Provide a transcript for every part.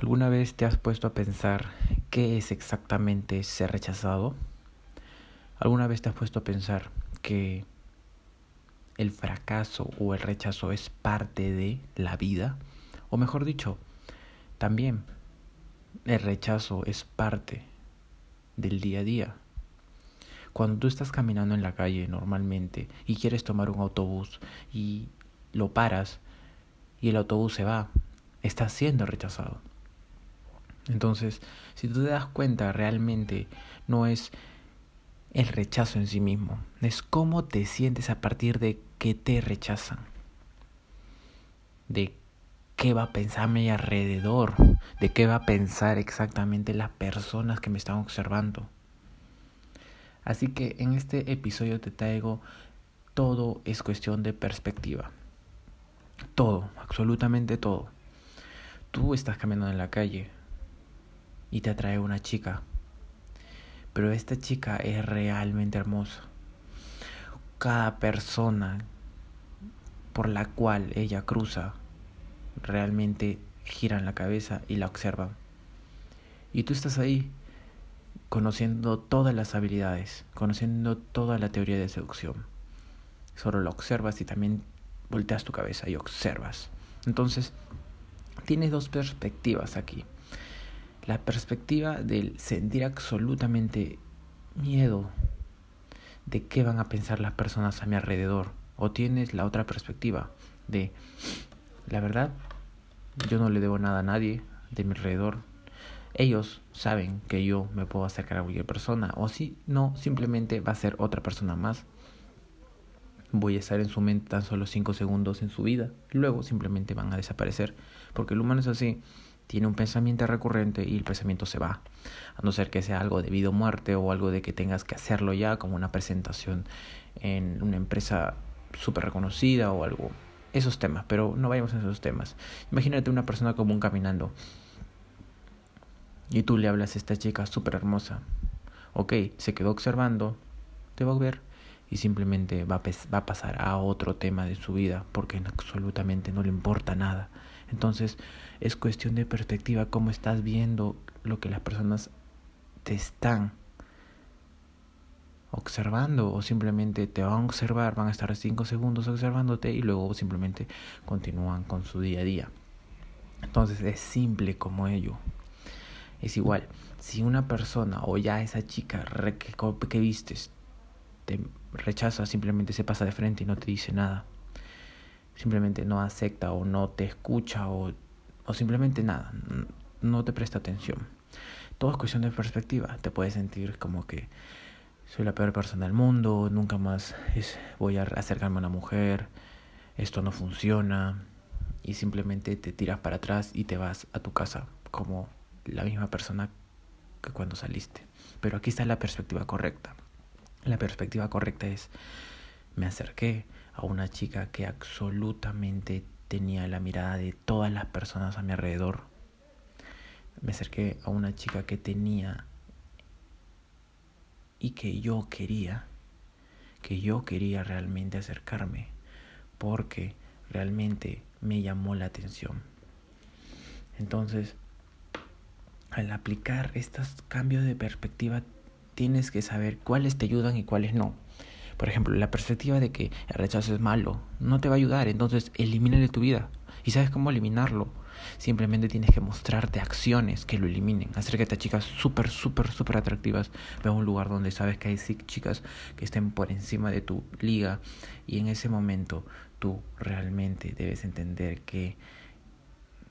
¿Alguna vez te has puesto a pensar qué es exactamente ser rechazado? ¿Alguna vez te has puesto a pensar que el fracaso o el rechazo es parte de la vida? O mejor dicho, también el rechazo es parte del día a día. Cuando tú estás caminando en la calle normalmente y quieres tomar un autobús y lo paras y el autobús se va, estás siendo rechazado. Entonces, si tú te das cuenta, realmente no es el rechazo en sí mismo, es cómo te sientes a partir de que te rechazan, de qué va a pensar mi alrededor, de qué va a pensar exactamente las personas que me están observando. Así que en este episodio te traigo todo es cuestión de perspectiva. Todo, absolutamente todo. Tú estás caminando en la calle, y te atrae una chica. Pero esta chica es realmente hermosa. Cada persona por la cual ella cruza realmente gira en la cabeza y la observa. Y tú estás ahí conociendo todas las habilidades, conociendo toda la teoría de seducción. Solo la observas y también volteas tu cabeza y observas. Entonces, tienes dos perspectivas aquí la perspectiva del sentir absolutamente miedo de qué van a pensar las personas a mi alrededor. O tienes la otra perspectiva de, la verdad, yo no le debo nada a nadie de mi alrededor. Ellos saben que yo me puedo acercar a cualquier persona. O si no, simplemente va a ser otra persona más. Voy a estar en su mente tan solo 5 segundos en su vida. Luego simplemente van a desaparecer. Porque el humano es así tiene un pensamiento recurrente y el pensamiento se va. A no ser que sea algo de vida o muerte o algo de que tengas que hacerlo ya, como una presentación en una empresa súper reconocida o algo. Esos temas, pero no vayamos a esos temas. Imagínate una persona común caminando y tú le hablas a esta chica súper hermosa. Ok, se quedó observando, te va a ver y simplemente va a, va a pasar a otro tema de su vida porque absolutamente no le importa nada. Entonces es cuestión de perspectiva, cómo estás viendo lo que las personas te están observando o simplemente te van a observar, van a estar cinco segundos observándote y luego simplemente continúan con su día a día. Entonces es simple como ello. Es igual, si una persona o ya esa chica que, vistes te rechaza, simplemente se pasa de frente y no te dice nada simplemente no acepta o no te escucha o, o simplemente nada, no te presta atención. Todo es cuestión de perspectiva. Te puedes sentir como que soy la peor persona del mundo, nunca más es, voy a acercarme a una mujer, esto no funciona y simplemente te tiras para atrás y te vas a tu casa como la misma persona que cuando saliste. Pero aquí está la perspectiva correcta. La perspectiva correcta es, me acerqué, a una chica que absolutamente tenía la mirada de todas las personas a mi alrededor. Me acerqué a una chica que tenía y que yo quería, que yo quería realmente acercarme, porque realmente me llamó la atención. Entonces, al aplicar estos cambios de perspectiva, tienes que saber cuáles te ayudan y cuáles no. Por ejemplo, la perspectiva de que el rechazo es malo no te va a ayudar, entonces elimínale tu vida. ¿Y sabes cómo eliminarlo? Simplemente tienes que mostrarte acciones que lo eliminen. Acércate a chicas súper, súper, súper atractivas. Ve a un lugar donde sabes que hay chicas que estén por encima de tu liga. Y en ese momento tú realmente debes entender que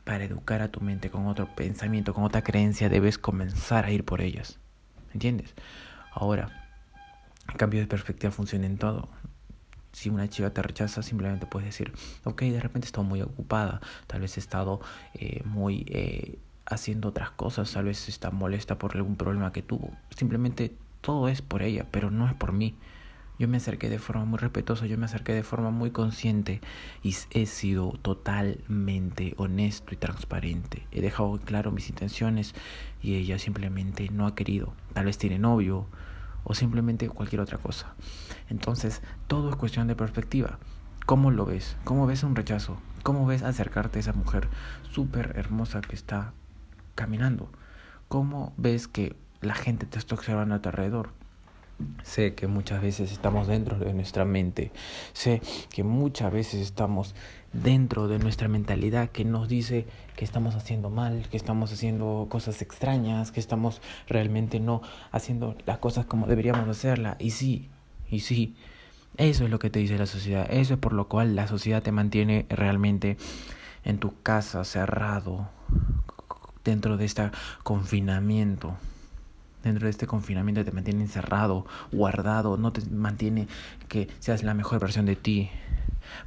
para educar a tu mente con otro pensamiento, con otra creencia, debes comenzar a ir por ellas. ¿Entiendes? Ahora, cambio de perspectiva funciona en todo. Si una chica te rechaza, simplemente puedes decir, ok, de repente he estado muy ocupada, tal vez he estado eh, muy eh, haciendo otras cosas, tal vez está molesta por algún problema que tuvo. Simplemente todo es por ella, pero no es por mí. Yo me acerqué de forma muy respetuosa, yo me acerqué de forma muy consciente y he sido totalmente honesto y transparente. He dejado claro mis intenciones y ella simplemente no ha querido. Tal vez tiene novio, o simplemente cualquier otra cosa. Entonces, todo es cuestión de perspectiva. ¿Cómo lo ves? ¿Cómo ves un rechazo? ¿Cómo ves acercarte a esa mujer súper hermosa que está caminando? ¿Cómo ves que la gente te está observando a tu alrededor? Sé que muchas veces estamos dentro de nuestra mente. Sé que muchas veces estamos dentro de nuestra mentalidad que nos dice que estamos haciendo mal, que estamos haciendo cosas extrañas, que estamos realmente no haciendo las cosas como deberíamos hacerlas. Y sí, y sí, eso es lo que te dice la sociedad. Eso es por lo cual la sociedad te mantiene realmente en tu casa, cerrado, dentro de este confinamiento dentro de este confinamiento te mantiene encerrado, guardado, no te mantiene que seas la mejor versión de ti.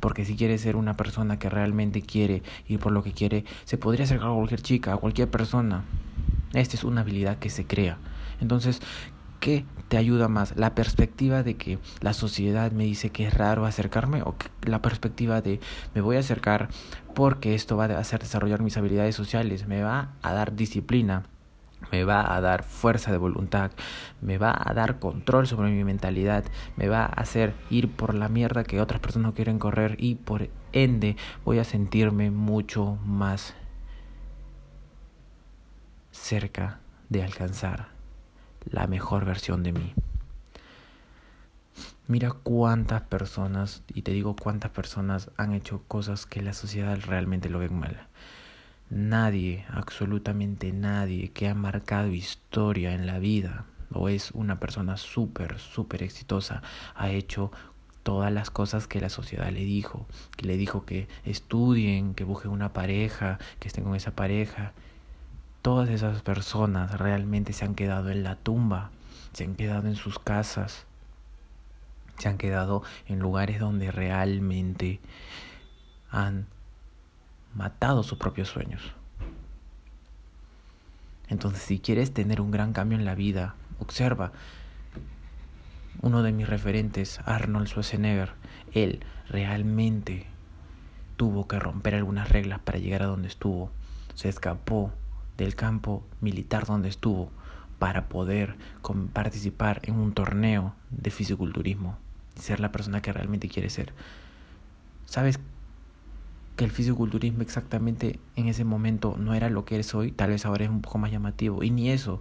Porque si quieres ser una persona que realmente quiere ir por lo que quiere, se podría acercar a cualquier chica, a cualquier persona. Esta es una habilidad que se crea. Entonces, ¿qué te ayuda más? ¿La perspectiva de que la sociedad me dice que es raro acercarme o la perspectiva de me voy a acercar porque esto va a hacer desarrollar mis habilidades sociales, me va a dar disciplina? Me va a dar fuerza de voluntad, me va a dar control sobre mi mentalidad, me va a hacer ir por la mierda que otras personas no quieren correr y por ende voy a sentirme mucho más cerca de alcanzar la mejor versión de mí. Mira cuántas personas, y te digo cuántas personas han hecho cosas que la sociedad realmente lo ven mal. Nadie, absolutamente nadie que ha marcado historia en la vida o es una persona súper, súper exitosa, ha hecho todas las cosas que la sociedad le dijo, que le dijo que estudien, que busquen una pareja, que estén con esa pareja. Todas esas personas realmente se han quedado en la tumba, se han quedado en sus casas, se han quedado en lugares donde realmente han matado sus propios sueños. Entonces, si quieres tener un gran cambio en la vida, observa. Uno de mis referentes, Arnold Schwarzenegger, él realmente tuvo que romper algunas reglas para llegar a donde estuvo. Se escapó del campo militar donde estuvo para poder participar en un torneo de fisiculturismo y ser la persona que realmente quiere ser. ¿Sabes que el fisiculturismo exactamente en ese momento no era lo que eres hoy, tal vez ahora es un poco más llamativo. Y ni eso.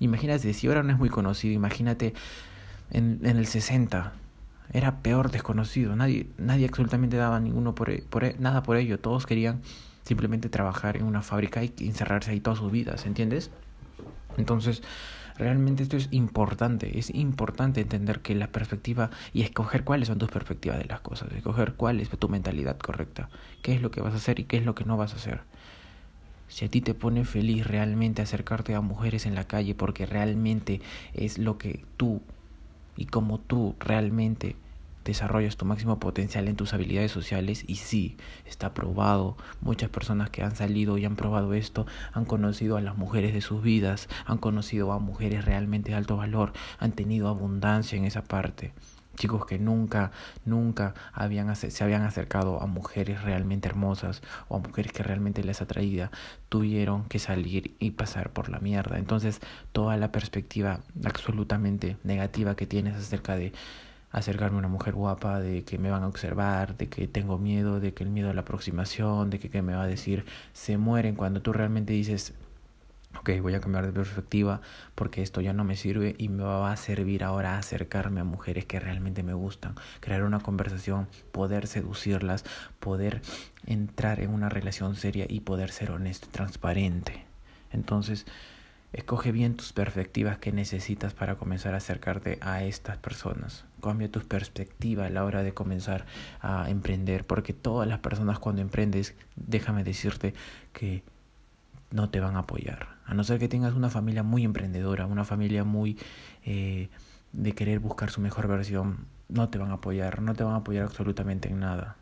Imagínate, si ahora no es muy conocido, imagínate en, en el 60. Era peor desconocido. Nadie, nadie absolutamente daba ninguno por, por, nada por ello. Todos querían simplemente trabajar en una fábrica y encerrarse ahí todas sus vidas, ¿entiendes? Entonces, Realmente esto es importante, es importante entender que la perspectiva y escoger cuáles son tus perspectivas de las cosas, escoger cuál es tu mentalidad correcta, qué es lo que vas a hacer y qué es lo que no vas a hacer. Si a ti te pone feliz realmente acercarte a mujeres en la calle porque realmente es lo que tú y como tú realmente desarrollas tu máximo potencial en tus habilidades sociales y sí, está probado. Muchas personas que han salido y han probado esto han conocido a las mujeres de sus vidas, han conocido a mujeres realmente de alto valor, han tenido abundancia en esa parte. Chicos que nunca, nunca habían, se habían acercado a mujeres realmente hermosas o a mujeres que realmente les atraía, tuvieron que salir y pasar por la mierda. Entonces, toda la perspectiva absolutamente negativa que tienes acerca de acercarme a una mujer guapa, de que me van a observar, de que tengo miedo, de que el miedo a la aproximación, de que, que me va a decir, se mueren cuando tú realmente dices, ok, voy a cambiar de perspectiva porque esto ya no me sirve y me va a servir ahora a acercarme a mujeres que realmente me gustan, crear una conversación, poder seducirlas, poder entrar en una relación seria y poder ser honesto, transparente. Entonces, Escoge bien tus perspectivas que necesitas para comenzar a acercarte a estas personas. Cambia tu perspectiva a la hora de comenzar a emprender, porque todas las personas cuando emprendes, déjame decirte que no te van a apoyar. A no ser que tengas una familia muy emprendedora, una familia muy eh, de querer buscar su mejor versión, no te van a apoyar, no te van a apoyar absolutamente en nada.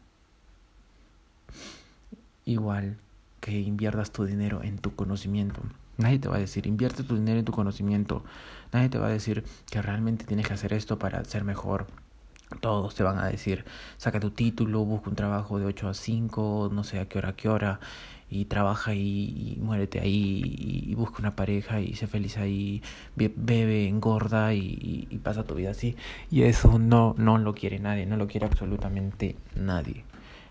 Igual que inviertas tu dinero en tu conocimiento. Nadie te va a decir, invierte tu dinero en tu conocimiento. Nadie te va a decir que realmente tienes que hacer esto para ser mejor. Todos te van a decir, saca tu título, busca un trabajo de 8 a 5, no sé a qué hora, qué hora, y trabaja y, muérete ahí, y, busca una pareja y sé feliz ahí, bebe, engorda y, y, pasa tu vida así. Y eso no, no lo quiere nadie, no lo quiere absolutamente nadie.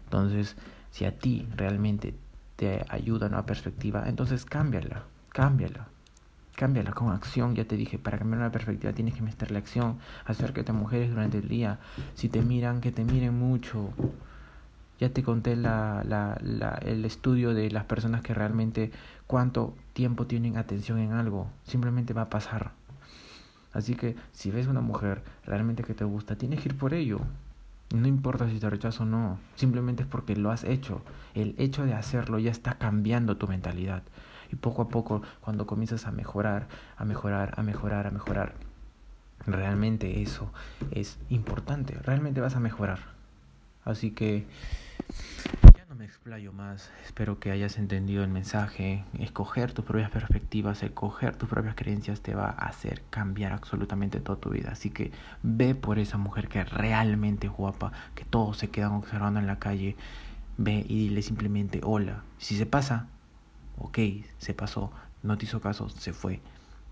Entonces, si a ti realmente te ayuda una perspectiva, entonces cámbiala cámbiala. Cámbiala con acción, ya te dije, para cambiar una perspectiva tienes que meterle acción, acércate a mujeres durante el día, si te miran, que te miren mucho. Ya te conté la, la, la, el estudio de las personas que realmente cuánto tiempo tienen atención en algo, simplemente va a pasar. Así que si ves una mujer realmente que te gusta, tienes que ir por ello. No importa si te rechazo o no, simplemente es porque lo has hecho. El hecho de hacerlo ya está cambiando tu mentalidad. Y poco a poco, cuando comienzas a mejorar, a mejorar, a mejorar, a mejorar, realmente eso es importante. Realmente vas a mejorar. Así que ya no me explayo más. Espero que hayas entendido el mensaje. Escoger tus propias perspectivas, escoger tus propias creencias te va a hacer cambiar absolutamente toda tu vida. Así que ve por esa mujer que realmente es guapa, que todos se quedan observando en la calle. Ve y dile simplemente hola. Si se pasa, ok, se pasó, no te hizo caso, se fue.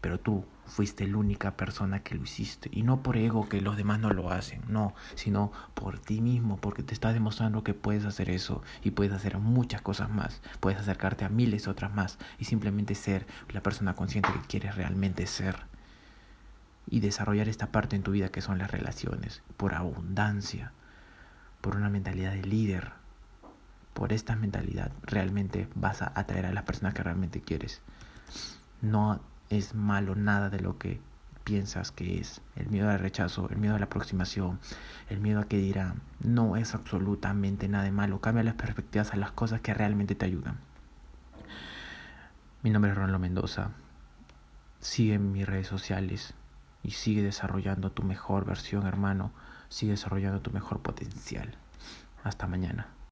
Pero tú fuiste la única persona que lo hiciste. Y no por ego que los demás no lo hacen, no, sino por ti mismo, porque te estás demostrando que puedes hacer eso y puedes hacer muchas cosas más. Puedes acercarte a miles otras más y simplemente ser la persona consciente que quieres realmente ser. Y desarrollar esta parte en tu vida que son las relaciones, por abundancia, por una mentalidad de líder, por esta mentalidad realmente vas a atraer a las personas que realmente quieres. No es malo nada de lo que piensas que es. El miedo al rechazo, el miedo a la aproximación, el miedo a que dirán, no es absolutamente nada de malo. Cambia las perspectivas a las cosas que realmente te ayudan. Mi nombre es Ronaldo Mendoza. Sigue en mis redes sociales y sigue desarrollando tu mejor versión, hermano. Sigue desarrollando tu mejor potencial. Hasta mañana.